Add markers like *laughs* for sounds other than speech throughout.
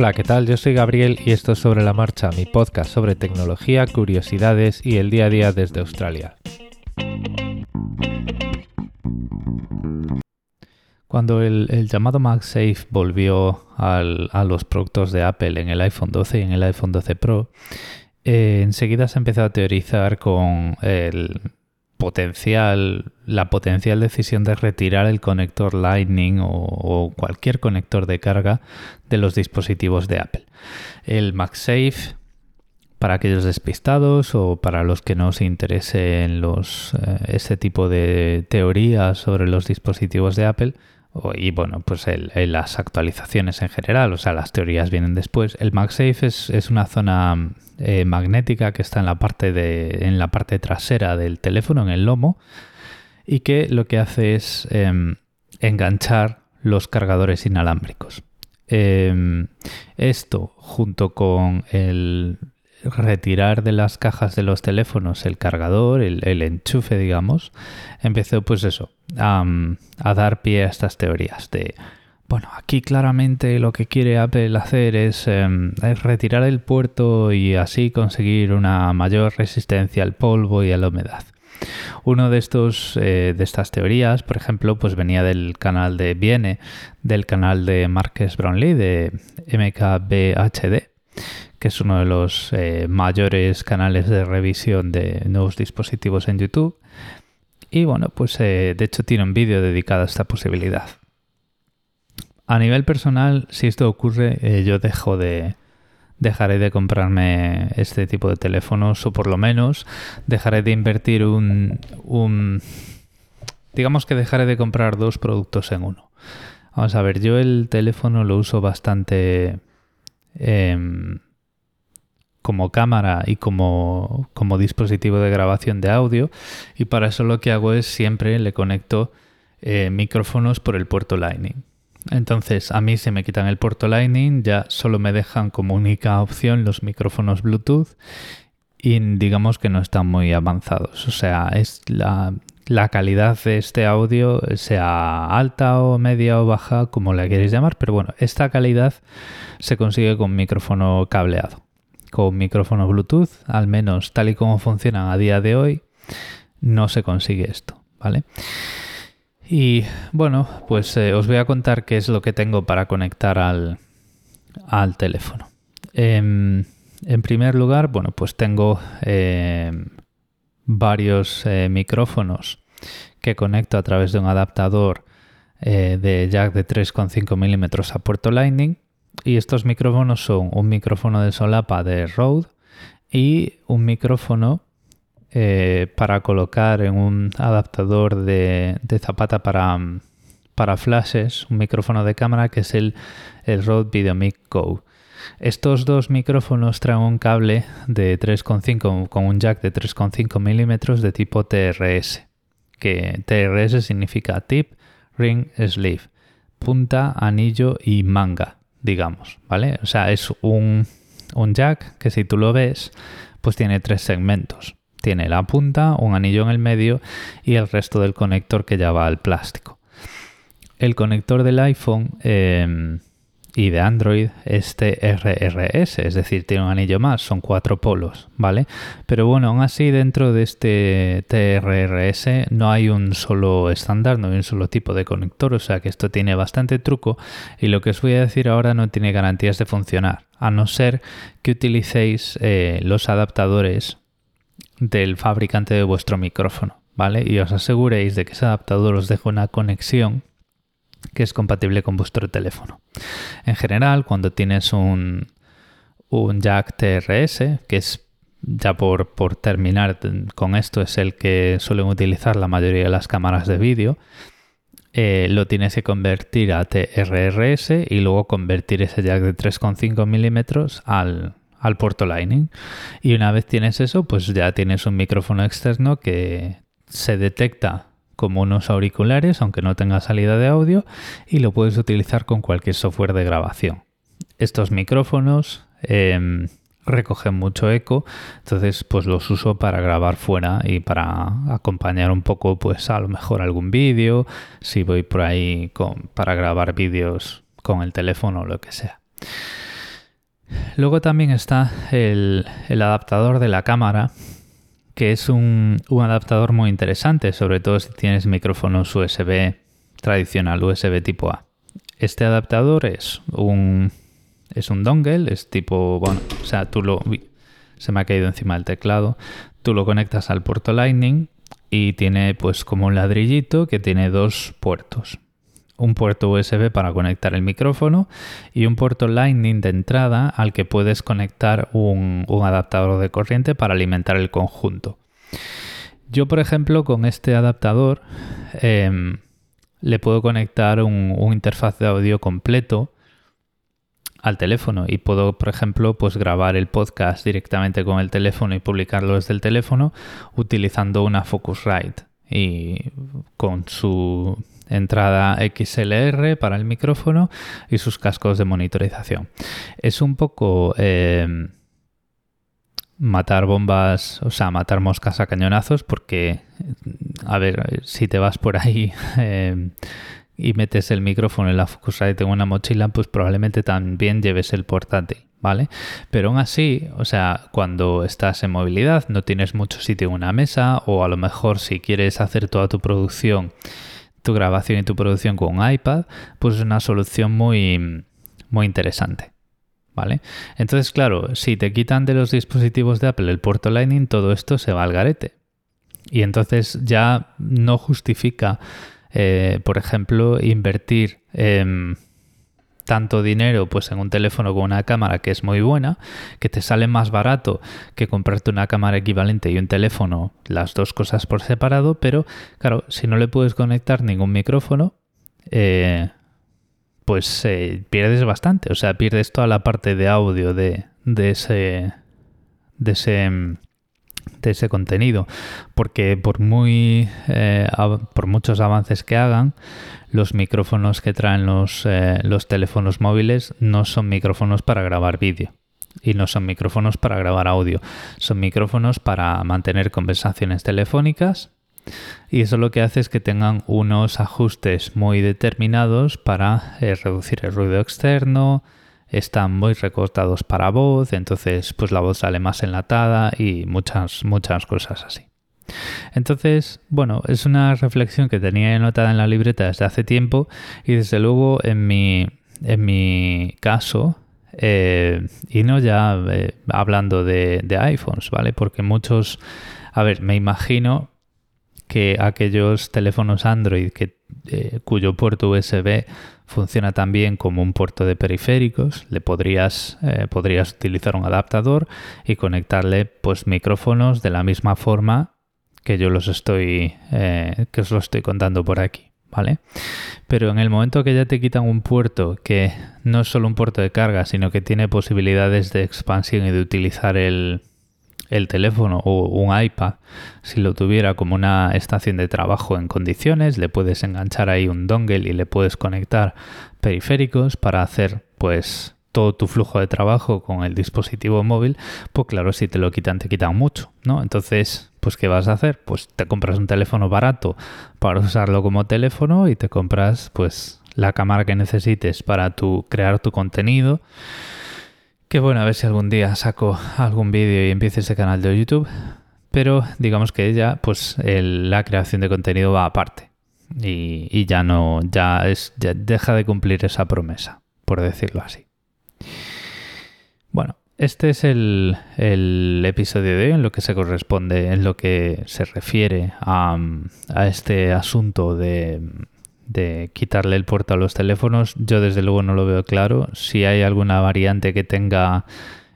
Hola, ¿qué tal? Yo soy Gabriel y esto es Sobre la Marcha, mi podcast sobre tecnología, curiosidades y el día a día desde Australia. Cuando el, llamado MagSafe volvió a los productos de Apple en el iPhone 12 y en el iPhone 12 Pro, eh, enseguida se empezó a teorizar con el potencial, la potencial decisión de retirar el conector Lightning o, cualquier conector de carga de los dispositivos de Apple. El MagSafe, para aquellos despistados o para los que no se interese en los, eh, este tipo de teorías sobre los dispositivos de Apple, y bueno, pues las actualizaciones en general, o sea, las teorías vienen después. El MagSafe es, es una zona eh, magnética que está en la, parte de, en la parte trasera del teléfono, en el lomo, y que lo que hace es em, enganchar los cargadores inalámbricos. Em, esto, junto con el retirar de las cajas de los teléfonos el cargador, el, enchufe, digamos, empezó pues eso, a, dar pie a estas teorías de, bueno, aquí claramente lo que quiere Apple hacer es, em, retirar el puerto y así conseguir una mayor resistencia al polvo y a la humedad. Uno de estos eh, de estas teorías, por ejemplo, pues venía del canal de viene del canal de Marques Brownlee de MKBHD que es uno de los eh, mayores canales de revisión de nuevos dispositivos en YouTube. Y bueno, pues eh, de hecho tiene un vídeo dedicado a esta posibilidad. A nivel personal, si esto ocurre, eh, yo dejo de, dejaré de comprarme este tipo de teléfonos o por lo menos dejaré de invertir un, un, digamos que dejaré de comprar dos productos en uno. Vamos a ver, yo el teléfono lo uso bastante em, como cámara y como, dispositivo de grabación de audio y para eso lo que hago es siempre le conecto eh, micrófonos por el puerto Lightning. Entonces a mí se me quitan el puerto Lightning, ya solo me dejan como única opción los micrófonos Bluetooth y digamos que no están muy avanzados. O sea, es la, la calidad de este audio, sea alta o media o baja, como la queréis llamar, pero bueno, esta calidad se consigue con micrófono cableado con micrófonos Bluetooth, al menos tal y como funcionan a día de hoy, no se consigue esto, ¿vale? Y bueno, pues eh, os voy a contar qué es lo que tengo para conectar al, al teléfono. Em, en primer lugar, bueno, pues tengo em, varios eh, micrófonos que conecto a través de un adaptador eh, de jack de 3,5 milímetros a puerto Lightning y estos micrófonos son un micrófono de solapa de Rode y un micrófono eh, para colocar en un adaptador de, zapata para, para, flashes, un micrófono de cámara que es el, el Rode VideoMic Go. Estos dos micrófonos traen un cable de 3,5 con un jack de 3,5 milímetros de tipo TRS, que TRS significa tip, ring, sleeve, punta, anillo y manga digamos, ¿vale? O sea, es un, jack que si tú lo ves, pues tiene tres segmentos. Tiene la punta, un anillo en el medio y el resto del conector que ya va al plástico. El conector del iPhone em, y de Android este RRS, es decir, tiene un anillo más, son cuatro polos, ¿vale? Pero bueno, aún así dentro de este TRRS no hay un solo estándar, no hay un solo tipo de conector, o sea que esto tiene bastante truco y lo que os voy a decir ahora no tiene garantías de funcionar, a no ser que utilicéis eh, los adaptadores del fabricante de vuestro micrófono, ¿vale? Y os aseguréis de que ese adaptador os deja una conexión que es compatible con vuestro teléfono. En general, cuando tienes un, un jack TRS, que es ya por, por, terminar con esto, es el que suelen utilizar la mayoría de las cámaras de vídeo, eh, lo tienes que convertir a TRRS y luego convertir ese jack de 3,5 milímetros al, al puerto Lightning. Y una vez tienes eso, pues ya tienes un micrófono externo que se detecta como unos auriculares, aunque no tenga salida de audio, y lo puedes utilizar con cualquier software de grabación. Estos micrófonos em, recogen mucho eco, entonces pues los uso para grabar fuera y para acompañar un poco pues a lo mejor algún vídeo, si voy por ahí con, para grabar vídeos con el teléfono o lo que sea. Luego también está el, adaptador de la cámara, que es un, adaptador muy interesante, sobre todo si tienes micrófonos USB tradicional, USB tipo A. Este adaptador es un, es un dongle, es tipo, bueno, o sea, tú lo... Se me ha caído encima el teclado. Tú lo conectas al puerto Lightning y tiene pues como un ladrillito que tiene dos puertos un puerto USB para conectar el micrófono y un puerto Lightning de entrada al que puedes conectar un, adaptador de corriente para alimentar el conjunto. Yo, por ejemplo, con este adaptador em, le puedo conectar un, interfaz de audio completo al teléfono y puedo, por ejemplo, pues grabar el podcast directamente con el teléfono y publicarlo desde el teléfono utilizando una Focusrite y con su entrada XLR para el micrófono y sus cascos de monitorización. Es un poco em, matar bombas, o sea, matar moscas a cañonazos porque, a ver, si te vas por ahí *laughs* em, y metes el micrófono en la Focusrite en una mochila, pues probablemente también lleves el portátil. ¿Vale? Pero aún así, o sea, cuando estás en movilidad, no tienes mucho sitio en una mesa, o a lo mejor si quieres hacer toda tu producción tu grabación y tu producción con iPad, pues es una solución muy, muy interesante. ¿Vale? Entonces, claro, si te quitan de los dispositivos de Apple el puerto Lightning, todo esto se va al garete. Y entonces ya no justifica, eh, por ejemplo, invertir en tanto dinero pues en un teléfono con una cámara que es muy buena, que te sale más barato que comprarte una cámara equivalente y un teléfono, las dos cosas por separado, pero claro, si no le puedes conectar ningún micrófono, eh, pues eh, pierdes bastante, o sea, pierdes toda la parte de audio de, de ese de ese de ese contenido porque por muy eh, por muchos avances que hagan los micrófonos que traen los, eh, los teléfonos móviles no son micrófonos para grabar vídeo y no son micrófonos para grabar audio. Son micrófonos para mantener conversaciones telefónicas y eso lo que hace es que tengan unos ajustes muy determinados para eh, reducir el ruido externo están muy recortados para voz, entonces pues la voz sale más enlatada y muchas, muchas cosas así. Entonces, bueno, es una reflexión que tenía anotada en la libreta desde hace tiempo y desde luego en mi, en mi caso, eh, y no ya eh, hablando de, de iPhones, ¿vale? Porque muchos, a ver, me imagino que aquellos teléfonos Android que, eh, cuyo puerto USB funciona también como un puerto de periféricos, le podrías, eh, podrías utilizar un adaptador y conectarle pues micrófonos de la misma forma que yo los estoy eh, que os lo estoy contando por aquí, ¿vale? Pero en el momento que ya te quitan un puerto que no es solo un puerto de carga, sino que tiene posibilidades de expansión y de utilizar el, el teléfono o un iPad, si lo tuviera como una estación de trabajo en condiciones, le puedes enganchar ahí un dongle y le puedes conectar periféricos para hacer pues todo tu flujo de trabajo con el dispositivo móvil, pues claro, si te lo quitan, te quitan mucho, ¿no? Entonces, pues ¿qué vas a hacer? Pues te compras un teléfono barato para usarlo como teléfono y te compras pues la cámara que necesites para tu, crear tu contenido Qué bueno, a ver si algún día saco algún vídeo y empiece ese canal de YouTube. Pero digamos que ya, pues la creación de contenido va aparte. Y, ya no, ya es, ya deja de cumplir esa promesa, por decirlo así. Bueno, este es el, el, episodio de hoy en lo que se corresponde, en lo que se refiere a, a este asunto de, de quitarle el puerto a los teléfonos, yo desde luego no lo veo claro. Si hay alguna variante que tenga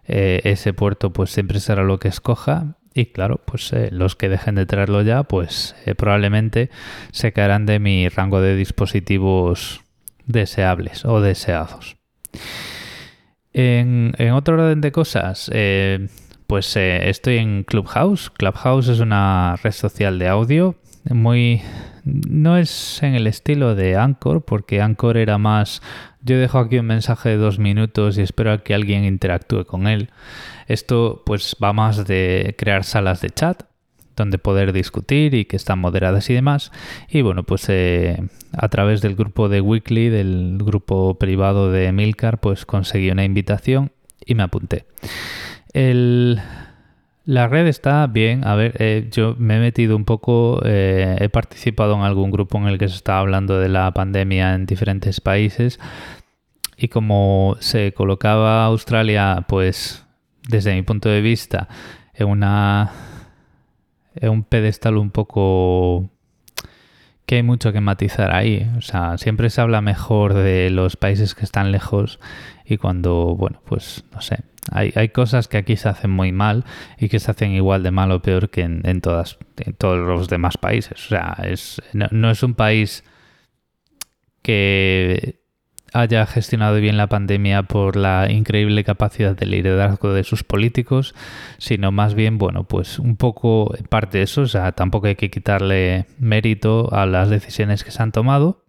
eh, ese puerto, pues siempre será lo que escoja. Y claro, pues eh, los que dejen de traerlo ya, pues eh, probablemente se caerán de mi rango de dispositivos deseables o deseados. En, en otro orden de cosas, pues estoy en Clubhouse. Clubhouse es una red social de audio muy no es en el estilo de Anchor, porque Anchor era más yo dejo aquí un mensaje de dos minutos y espero a que alguien interactúe con él. Esto pues va más de crear salas de chat donde poder discutir y que están moderadas y demás. Y bueno, pues eh, a través del grupo de Weekly, del grupo privado de Milcar, pues conseguí una invitación y me apunté. La red está bien. A ver, eh, yo me he metido un poco, eh, he participado en algún grupo en el que se estaba hablando de la pandemia en diferentes países y como se colocaba Australia, pues desde mi punto de vista, en una en un pedestal un poco que hay mucho que matizar ahí. O sea, siempre se habla mejor de los países que están lejos y cuando, bueno, pues no sé, hay, hay cosas que aquí se hacen muy mal y que se hacen igual de mal o peor que en, todas, todos los demás países. O sea, es, no es un país que haya gestionado bien la pandemia por la increíble capacidad de liderazgo de sus políticos, sino más bien, bueno, pues un poco parte de eso, o sea, tampoco hay que quitarle mérito a las decisiones que se han tomado,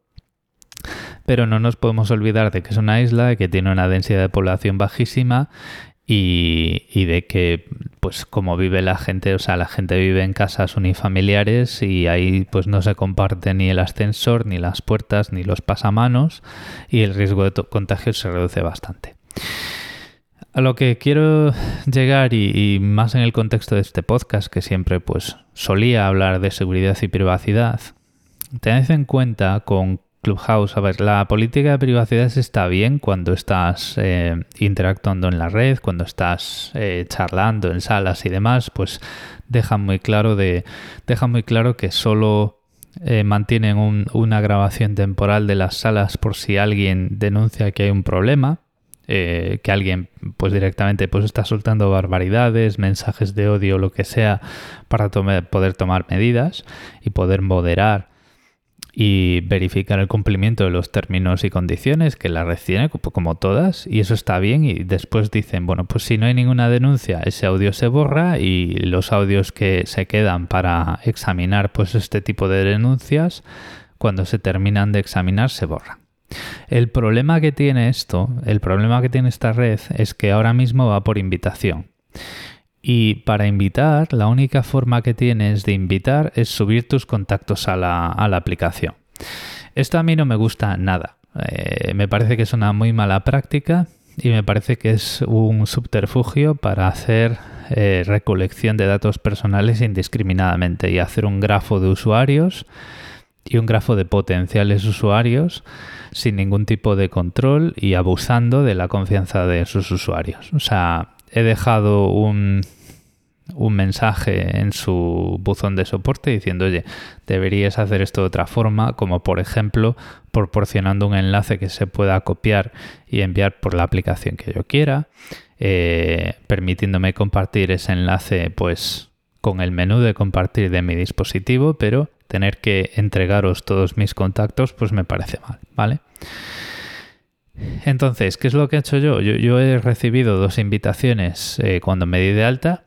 pero no nos podemos olvidar de que es una isla que tiene una densidad de población bajísima y, de que pues como vive la gente, o sea, la gente vive en casas unifamiliares y ahí pues no se comparte ni el ascensor, ni las puertas, ni los pasamanos y el riesgo de contagio se reduce bastante. A lo que quiero llegar y, y, más en el contexto de este podcast que siempre pues solía hablar de seguridad y privacidad, tened en cuenta con Clubhouse, a ver, la política de privacidad está bien cuando estás eh, interactuando en la red, cuando estás eh, charlando en salas y demás, pues dejan muy claro de, dejan muy claro que solo eh, mantienen una grabación temporal de las salas por si alguien denuncia que hay un problema, que alguien pues directamente pues está soltando barbaridades, mensajes de odio, lo que sea, para poder tomar medidas y poder moderar y verificar el cumplimiento de los términos y condiciones que la red tiene, como todas, y eso está bien. Y después dicen, bueno, pues si no hay ninguna denuncia, ese audio se borra y los audios que se quedan para examinar pues este tipo de denuncias, cuando se terminan de examinar, se borran. El problema que tiene esto, el problema que tiene esta red es que ahora mismo va por invitación. Y para invitar, la única forma que tienes de invitar es subir tus contactos a la, aplicación. Esto a mí no me gusta nada. Eh, me parece que es una muy mala práctica y me parece que es un subterfugio para hacer eh, recolección de datos personales indiscriminadamente y hacer un grafo de usuarios y un grafo de potenciales usuarios sin ningún tipo de control y abusando de la confianza de sus usuarios. O sea, he dejado un, un mensaje en su buzón de soporte diciendo, oye, deberías hacer esto de otra forma, como por ejemplo proporcionando un enlace que se pueda copiar y enviar por la aplicación que yo quiera, eh, permitiéndome compartir ese enlace pues con el menú de compartir de mi dispositivo, pero tener que entregaros todos mis contactos pues me parece mal, ¿vale? Entonces, ¿qué es lo que he hecho yo? Yo, he recibido dos invitaciones eh, cuando me di de alta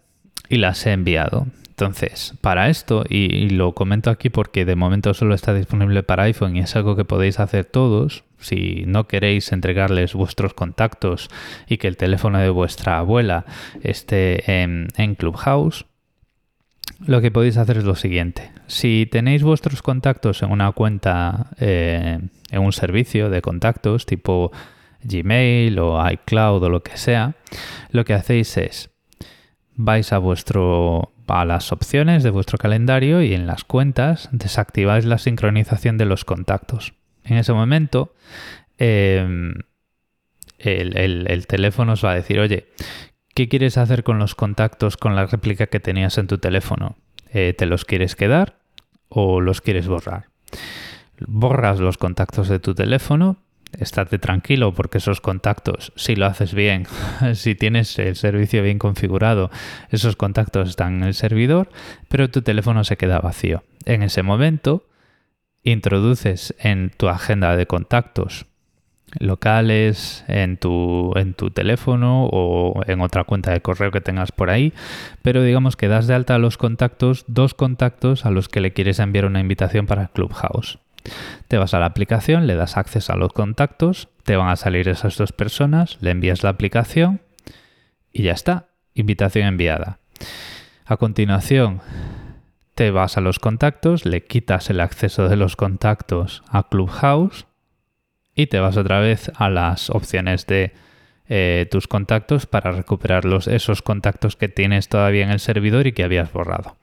y las he enviado. Entonces, para esto, y, lo comento aquí porque de momento solo está disponible para iPhone y es algo que podéis hacer todos, si no queréis entregarles vuestros contactos y que el teléfono de vuestra abuela esté en, Clubhouse, lo que podéis hacer es lo siguiente. Si tenéis vuestros contactos en una cuenta, eh, en un servicio de contactos tipo Gmail o iCloud o lo que sea, lo que hacéis es vais a vuestro a las opciones de vuestro calendario y en las cuentas desactiváis la sincronización de los contactos. En ese momento em, el, teléfono os va a decir, oye, ¿qué quieres hacer con los contactos con la réplica que tenías en tu teléfono? Eh, ¿Te los quieres quedar o los quieres borrar? Borras los contactos de tu teléfono estate tranquilo porque esos contactos, si lo haces bien, *laughs* si tienes el servicio bien configurado, esos contactos están en el servidor, pero tu teléfono se queda vacío. En ese momento, introduces en tu agenda de contactos locales en tu, en tu teléfono o en otra cuenta de correo que tengas por ahí, pero digamos que das de alta a los contactos, dos contactos a los que le quieres enviar una invitación para Clubhouse. Te vas a la aplicación, le das acceso a los contactos, te van a salir esas dos personas, le envías la aplicación y ya está. Invitación enviada. A continuación, te vas a los contactos, le quitas el acceso de los contactos a Clubhouse y te vas otra vez a las opciones de eh, tus contactos para recuperar esos contactos que tienes todavía en el servidor y que habías borrado.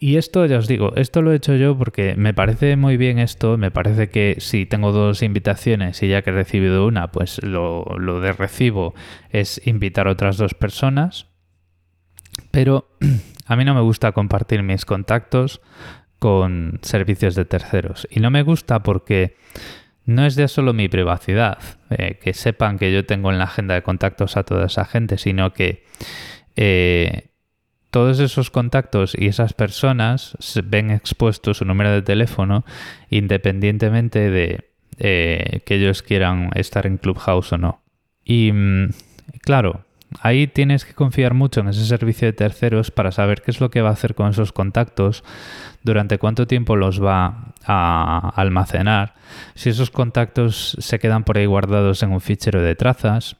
Y esto, ya os digo, esto lo he hecho yo porque me parece muy bien esto, me parece que si tengo dos invitaciones y ya que he recibido una, pues lo, lo de recibo es invitar a otras dos personas, pero *clears throat* a mí no me gusta compartir mis contactos con servicios de terceros. Y no me gusta porque no es ya solo mi privacidad, eh, que sepan que yo tengo en la agenda de contactos a toda esa gente, sino que eh, todos esos contactos y esas personas ven expuesto su número de teléfono independientemente de eh, que ellos quieran estar en Clubhouse o no. Y mm, claro, ahí tienes que confiar mucho en ese servicio de terceros para saber qué es lo que va a hacer con esos contactos, durante cuánto tiempo los va a almacenar, si esos contactos se quedan por ahí guardados en un fichero de trazas,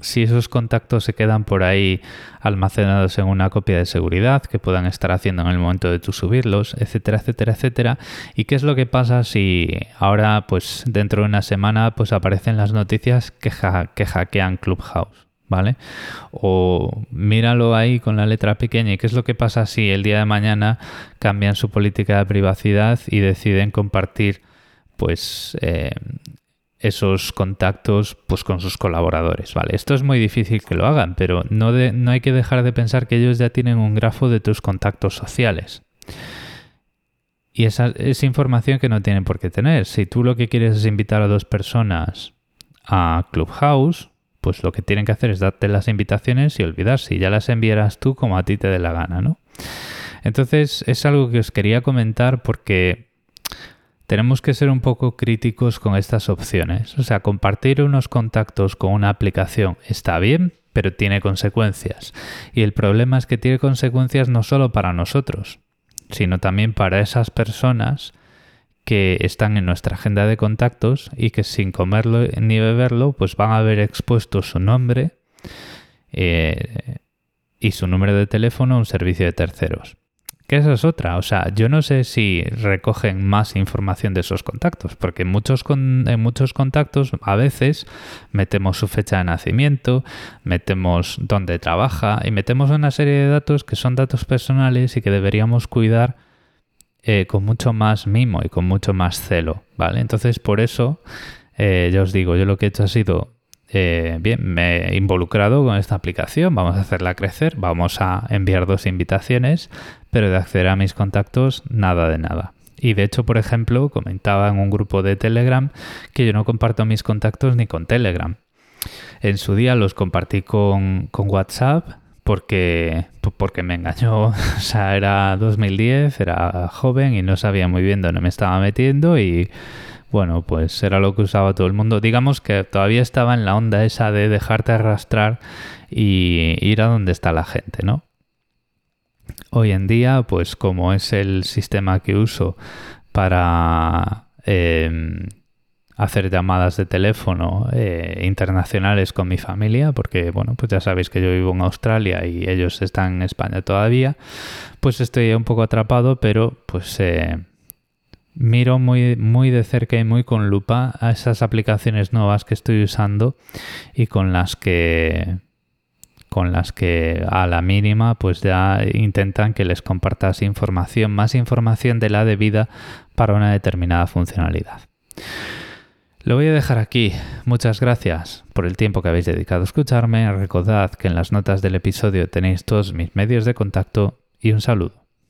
si esos contactos se quedan por ahí almacenados en una copia de seguridad que puedan estar haciendo en el momento de tú subirlos, etcétera, etcétera, etcétera. ¿Y qué es lo que pasa si ahora, pues dentro de una semana, pues aparecen las noticias que, que hackean Clubhouse? ¿Vale? O míralo ahí con la letra pequeña. ¿Y qué es lo que pasa si el día de mañana cambian su política de privacidad y deciden compartir pues eh, esos contactos pues con sus colaboradores, ¿vale? Esto es muy difícil que lo hagan, pero no, no hay que dejar de pensar que ellos ya tienen un grafo de tus contactos sociales. Y esa es información que no tienen por qué tener. Si tú lo que quieres es invitar a dos personas a Clubhouse, pues lo que tienen que hacer es darte las invitaciones y olvidar si ya las enviarás tú como a ti te dé la gana, ¿no? Entonces es algo que os quería comentar porque tenemos que ser un poco críticos con estas opciones. O sea, compartir unos contactos con una aplicación está bien, pero tiene consecuencias. Y el problema es que tiene consecuencias no solo para nosotros, sino también para esas personas que están en nuestra agenda de contactos y que sin comerlo ni beberlo, pues van a ver expuesto su nombre eh, y su número de teléfono a un servicio de terceros. Que esa es otra. O sea, yo no sé si recogen más información de esos contactos, porque en muchos, en muchos contactos a veces metemos su fecha de nacimiento, metemos dónde trabaja y metemos una serie de datos que son datos personales y que deberíamos cuidar eh, con mucho más mimo y con mucho más celo, ¿vale? Entonces, por eso, eh, ya os digo, yo lo que he hecho ha sido eh, bien, me he involucrado con esta aplicación, vamos a hacerla crecer, vamos a enviar dos invitaciones, pero de acceder a mis contactos, nada de nada. Y de hecho, por ejemplo, comentaba en un grupo de Telegram que yo no comparto mis contactos ni con Telegram. En su día los compartí con, con WhatsApp porque, porque me engañó. *laughs* O sea, era 2010, era joven y no sabía muy bien dónde me estaba metiendo y bueno, pues era lo que usaba todo el mundo. Digamos que todavía estaba en la onda esa de dejarte arrastrar y ir a donde está la gente, ¿no? Hoy en día, pues como es el sistema que uso para em, hacer llamadas de teléfono eh, internacionales con mi familia, porque bueno, pues ya sabéis que yo vivo en Australia y ellos están en España todavía, pues estoy un poco atrapado, pero pues eh, miro muy, muy de cerca y muy con lupa a esas aplicaciones nuevas que estoy usando y con las que con las que a la mínima pues ya intentan que les compartas información, más información de la debida para una determinada funcionalidad. Lo voy a dejar aquí. Muchas gracias por el tiempo que habéis dedicado a escucharme. Recordad que en las notas del episodio tenéis todos mis medios de contacto y un saludo.